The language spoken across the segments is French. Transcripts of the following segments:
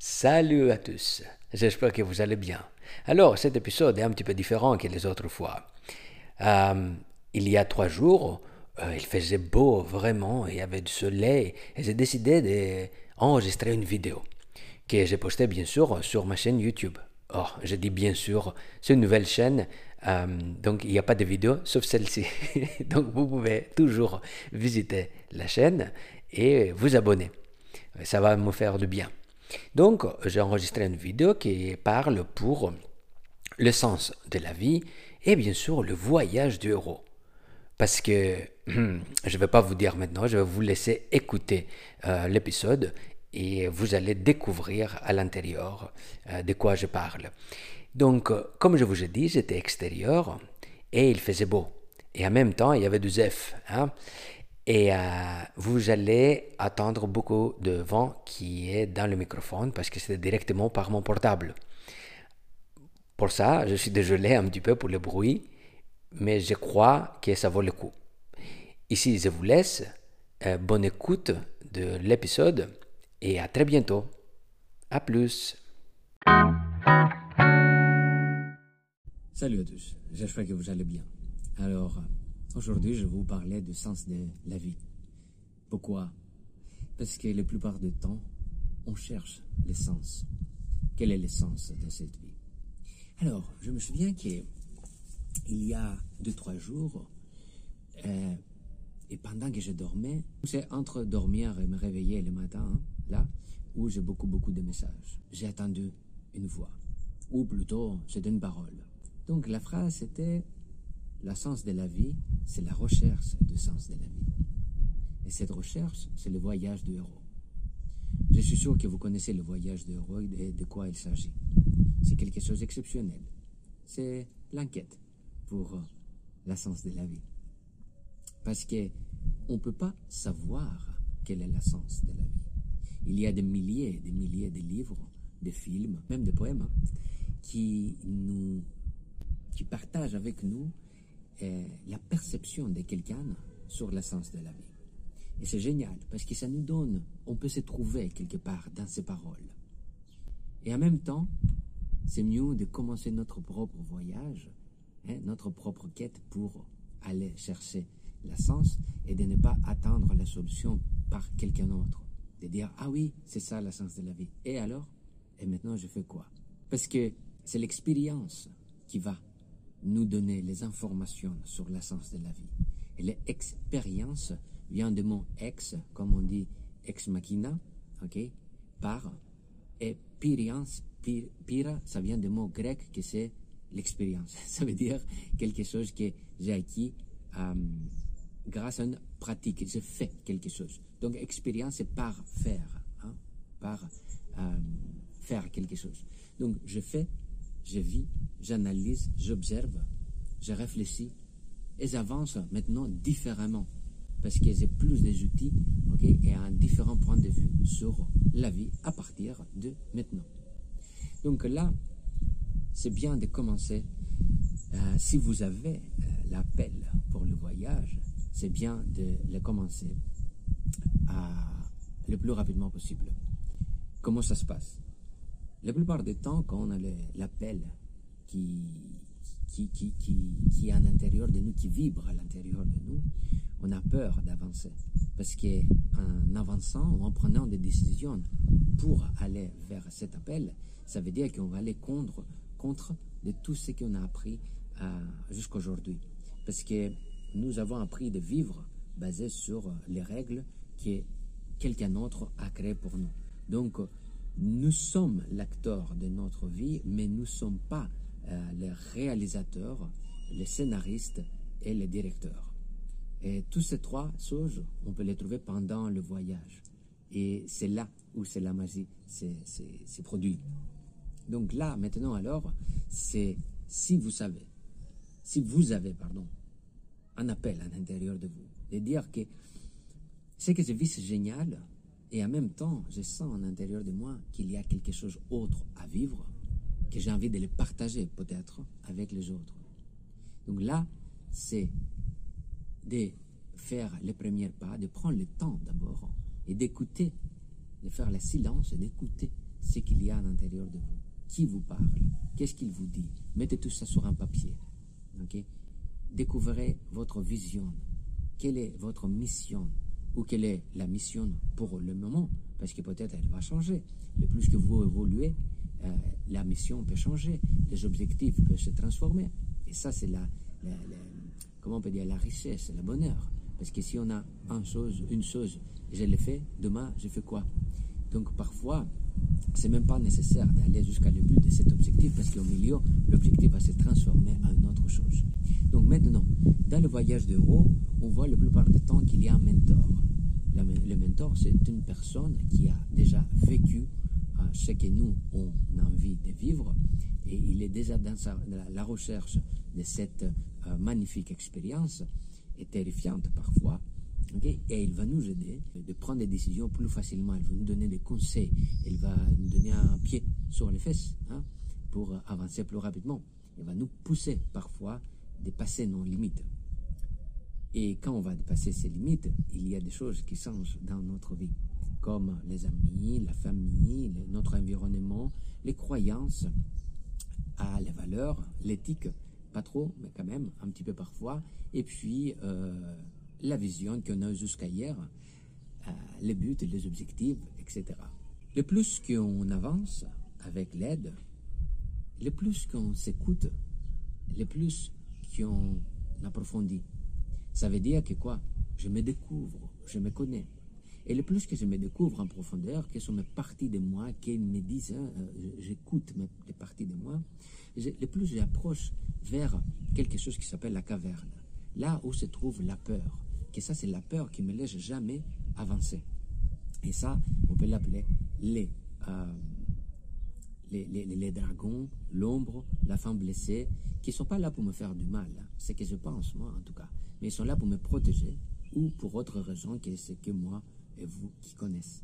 Salut à tous, j'espère que vous allez bien. Alors, cet épisode est un petit peu différent que les autres fois. Euh, il y a trois jours, euh, il faisait beau vraiment, il y avait du soleil, et j'ai décidé d'enregistrer une vidéo que j'ai postée bien sûr sur ma chaîne YouTube. Oh, je dis bien sûr, c'est une nouvelle chaîne, euh, donc il n'y a pas de vidéo sauf celle-ci. donc vous pouvez toujours visiter la chaîne et vous abonner. Ça va me faire du bien. Donc, j'ai enregistré une vidéo qui parle pour le sens de la vie et bien sûr le voyage du héros. Parce que je ne vais pas vous dire maintenant, je vais vous laisser écouter euh, l'épisode et vous allez découvrir à l'intérieur euh, de quoi je parle. Donc, comme je vous ai dit, j'étais extérieur et il faisait beau. Et en même temps, il y avait du zef. Hein? Et euh, vous allez attendre beaucoup de vent qui est dans le microphone parce que c'est directement par mon portable. Pour ça, je suis désolé un petit peu pour le bruit, mais je crois que ça vaut le coup. Ici, je vous laisse. Euh, bonne écoute de l'épisode et à très bientôt. À plus. Salut à tous, j'espère que vous allez bien. Alors, Aujourd'hui, je vous parler du sens de la vie. Pourquoi? Parce que la plupart du temps, on cherche l'essence. Quel est l'essence de cette vie? Alors, je me souviens qu'il y a deux, trois jours, euh, et pendant que je dormais, c'est entre dormir et me réveiller le matin, hein, là, où j'ai beaucoup, beaucoup de messages. J'ai attendu une voix, ou plutôt, c'était une parole. Donc la phrase c'était le sens de la vie, c'est la recherche du sens de la vie. Et cette recherche, c'est le voyage du héros. Je suis sûr que vous connaissez le voyage du héros et de quoi il s'agit. C'est quelque chose d'exceptionnel. C'est l'enquête pour le sens de la vie. Parce que on ne peut pas savoir quel est le sens de la vie. Il y a des milliers et des milliers de livres, de films, même de poèmes, hein, qui nous, qui partagent avec nous la perception de quelqu'un sur l'essence de la vie. Et c'est génial parce que ça nous donne, on peut se trouver quelque part dans ces paroles. Et en même temps, c'est mieux de commencer notre propre voyage, hein, notre propre quête pour aller chercher l'essence et de ne pas attendre la solution par quelqu'un d'autre. De dire, ah oui, c'est ça l'essence de la vie. Et alors? Et maintenant, je fais quoi? Parce que c'est l'expérience qui va nous donner les informations sur l'essence de la vie. Et l'expérience vient de mot ex, comme on dit ex machina, ok, par, et pirians, pira, ça vient du mot grec que c'est l'expérience. Ça veut dire quelque chose que j'ai acquis euh, grâce à une pratique, j'ai fait quelque chose. Donc expérience, c'est par faire, hein, par euh, faire quelque chose. Donc je fais je vis, j'analyse, j'observe, je réfléchis et j'avance maintenant différemment parce que j'ai plus des outils et un différent point de vue sur la vie à partir de maintenant. Donc là, c'est bien de commencer. Euh, si vous avez euh, l'appel pour le voyage, c'est bien de le commencer le plus rapidement possible. Comment ça se passe? La plupart du temps, quand on a l'appel qui, qui, qui, qui, est à l'intérieur de nous, qui vibre à l'intérieur de nous, on a peur d'avancer. Parce qu'en avançant ou en prenant des décisions pour aller vers cet appel, ça veut dire qu'on va aller contre, contre de tout ce qu'on a appris euh, jusqu'à aujourd'hui. Parce que nous avons appris de vivre basé sur les règles que quelqu'un d'autre a créées pour nous. Donc, nous sommes l'acteur de notre vie, mais nous ne sommes pas euh, les réalisateurs, les scénaristes et les directeurs. Et tous ces trois choses, on peut les trouver pendant le voyage. Et c'est là où c'est la magie c'est produit. Donc là, maintenant alors, c'est si vous savez, si vous avez, pardon, un appel à l'intérieur de vous, de dire que ce que je vis, c'est génial, et en même temps, je sens à l'intérieur de moi qu'il y a quelque chose d'autre à vivre, que j'ai envie de le partager peut-être avec les autres. Donc là, c'est de faire les premiers pas, de prendre le temps d'abord et d'écouter, de faire le silence et d'écouter ce qu'il y a à l'intérieur de vous. Qui vous parle? Qu'est-ce qu'il vous dit? Mettez tout ça sur un papier. Découvrez votre vision. Quelle est votre mission? Ou quelle est la mission pour le moment Parce que peut-être elle va changer. Le plus que vous évoluez, euh, la mission peut changer. Les objectifs peuvent se transformer. Et ça, c'est la, comment on peut dire, la richesse, le bonheur. Parce que si on a une chose, je l'ai fait, demain, je fais quoi? Donc parfois, c'est même pas nécessaire d'aller jusqu'à le but de cet objectif parce qu'au milieu, l'objectif va se transformer en une autre chose. Donc maintenant, dans le voyage de on voit la plupart du temps qu'il y a un mentor. C'est une personne qui a déjà vécu ce que nous, on a envie de vivre et il est déjà dans la recherche de cette euh, magnifique expérience et terrifiante parfois. Et il va nous aider de prendre des décisions plus facilement. Il va nous donner des conseils. Il va nous donner un pied sur les fesses hein, pour avancer plus rapidement. Il va nous pousser parfois dépasser nos limites. Et quand on va dépasser ces limites, il y a des choses qui changent dans notre vie, comme les amis, la famille, notre environnement, les croyances, à les valeurs, l'éthique, pas trop, mais quand même, un petit peu parfois, et puis euh, la vision qu'on a jusqu'à hier, euh, les buts, les objectifs, etc. Le plus qu'on avance avec l'aide, le plus qu'on s'écoute, le plus qu'on approfondit. Ça veut dire que quoi? Je me découvre, je me connais. Et le plus que je me découvre en profondeur, que sont mes parties de moi qui me disent, euh, j'écoute les parties de moi, le plus j'approche vers quelque chose qui s'appelle la caverne, là où se trouve la peur, que ça c'est la peur qui me laisse jamais avancer. Et ça, on peut l'appeler les, euh, les, dragons, l'ombre, la femme blessée, qui ne sont pas là pour me faire du mal, hein. c'est ce que je pense, moi en tout cas, mais ils sont là pour me protéger ou pour autre raison que c'est que moi et vous qui connaissez.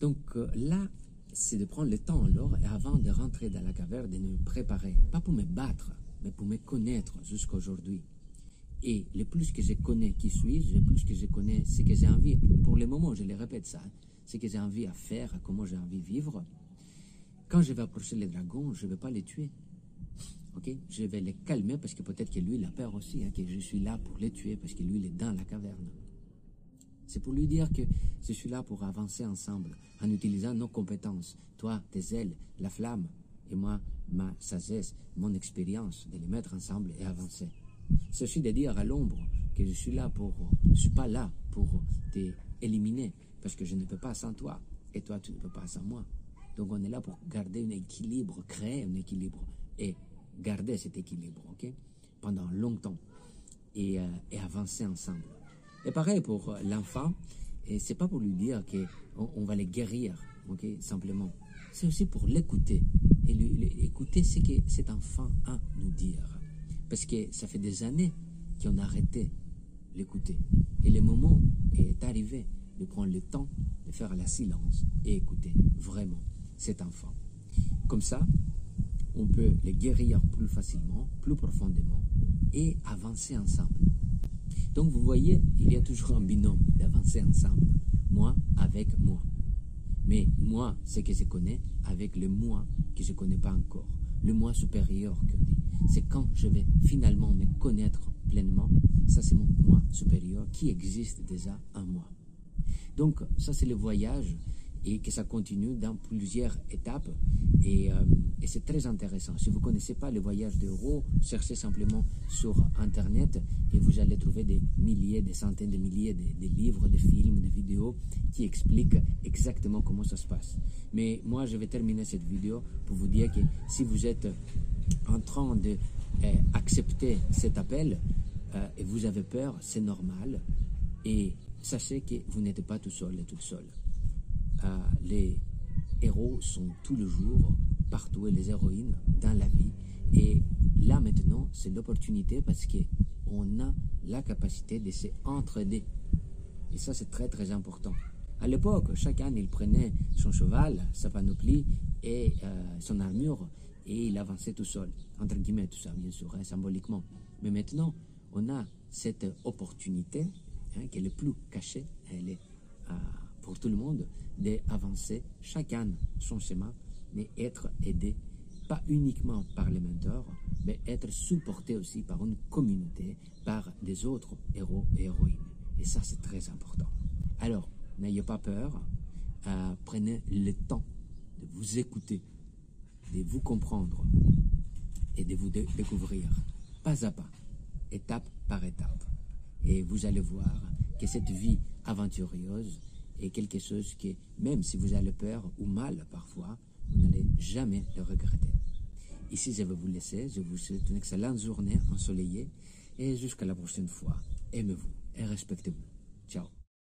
Donc euh, là, c'est de prendre le temps alors, et avant de rentrer dans la caverne, de me préparer, pas pour me battre, mais pour me connaître jusqu'à aujourd'hui. Et le plus que je connais qui suis-je, le plus que je connais ce que j'ai envie, pour le moment, je le répète ça, ce que j'ai envie à faire, comment j'ai envie vivre. Quand je vais approcher les dragons, je ne vais pas les tuer. ok? Je vais les calmer parce que peut-être que lui, il a peur aussi, hein, que je suis là pour les tuer parce que lui, il est dans la caverne. C'est pour lui dire que je suis là pour avancer ensemble en utilisant nos compétences. Toi, tes ailes, la flamme, et moi, ma sagesse, mon expérience, de les mettre ensemble et avancer. C'est aussi de dire à l'ombre que je suis là pour, je suis pas là pour t'éliminer, parce que je ne peux pas sans toi, et toi, tu ne peux pas sans moi. Donc on est là pour garder un équilibre, créer un équilibre, et garder cet équilibre, pendant longtemps, et, euh, et avancer ensemble. Et pareil pour l'enfant, et c'est pas pour lui dire qu'on on va les guérir, simplement. C'est aussi pour l'écouter et lui, écouter ce que cet enfant a à nous dire. Parce que ça fait des années qu'on a arrêté l'écouter. Et le moment est arrivé de prendre le temps de faire la silence et écouter vraiment cet enfant. Comme ça, on peut les guérir plus facilement, plus profondément et avancer ensemble. Donc vous voyez, il y a toujours un binôme d'avancer ensemble, moi avec moi. Mais moi, ce que je connais, avec le moi que je ne connais pas encore, le moi supérieur qu'on dit. C'est quand je vais finalement me connaître pleinement, ça c'est mon moi supérieur qui existe déjà en moi. Donc ça c'est le voyage et que ça continue dans plusieurs étapes. Et, euh, c'est très intéressant. Si vous ne connaissez pas le voyage d'Euro, cherchez simplement sur Internet et vous allez trouver des milliers, des centaines de milliers de, de, livres, de films, de vidéos qui expliquent exactement comment ça se passe. Mais moi, je vais terminer cette vidéo pour vous dire que si vous êtes en train d'accepter euh, cet appel euh, et vous avez peur, c'est normal. Et sachez que vous n'êtes pas tout seul et toute seule. Euh, les héros sont tous les jours partout et les héroïnes dans la vie. Et là maintenant, c'est l'opportunité parce qu'on a la capacité de se entraider. Et ça, c'est très très important. À l'époque, chacun il prenait son cheval, sa panoplie et euh, son armure et il avançait tout seul, entre guillemets, tout ça, bien sûr, hein, symboliquement. Mais maintenant, on a cette opportunité hein, qui est le plus cachée, elle est euh, pour tout le monde, d'avancer chacun son chemin mais être aidé pas uniquement par les mentors, mais être supporté aussi par une communauté, par des autres héros et héroïnes. Et ça, c'est très important. Alors, n'ayez pas peur, euh, prenez le temps de vous écouter, de vous comprendre et de vous découvrir, pas à pas, étape par étape. Et vous allez voir que cette vie aventureuse est quelque chose que, même si vous avez peur ou mal parfois, vous n'allez jamais le regretter. Ici, je vais vous laisser. Je vous souhaite une excellente journée ensoleillée et jusqu'à la prochaine fois. Aimez-vous et respectez-vous. Ciao.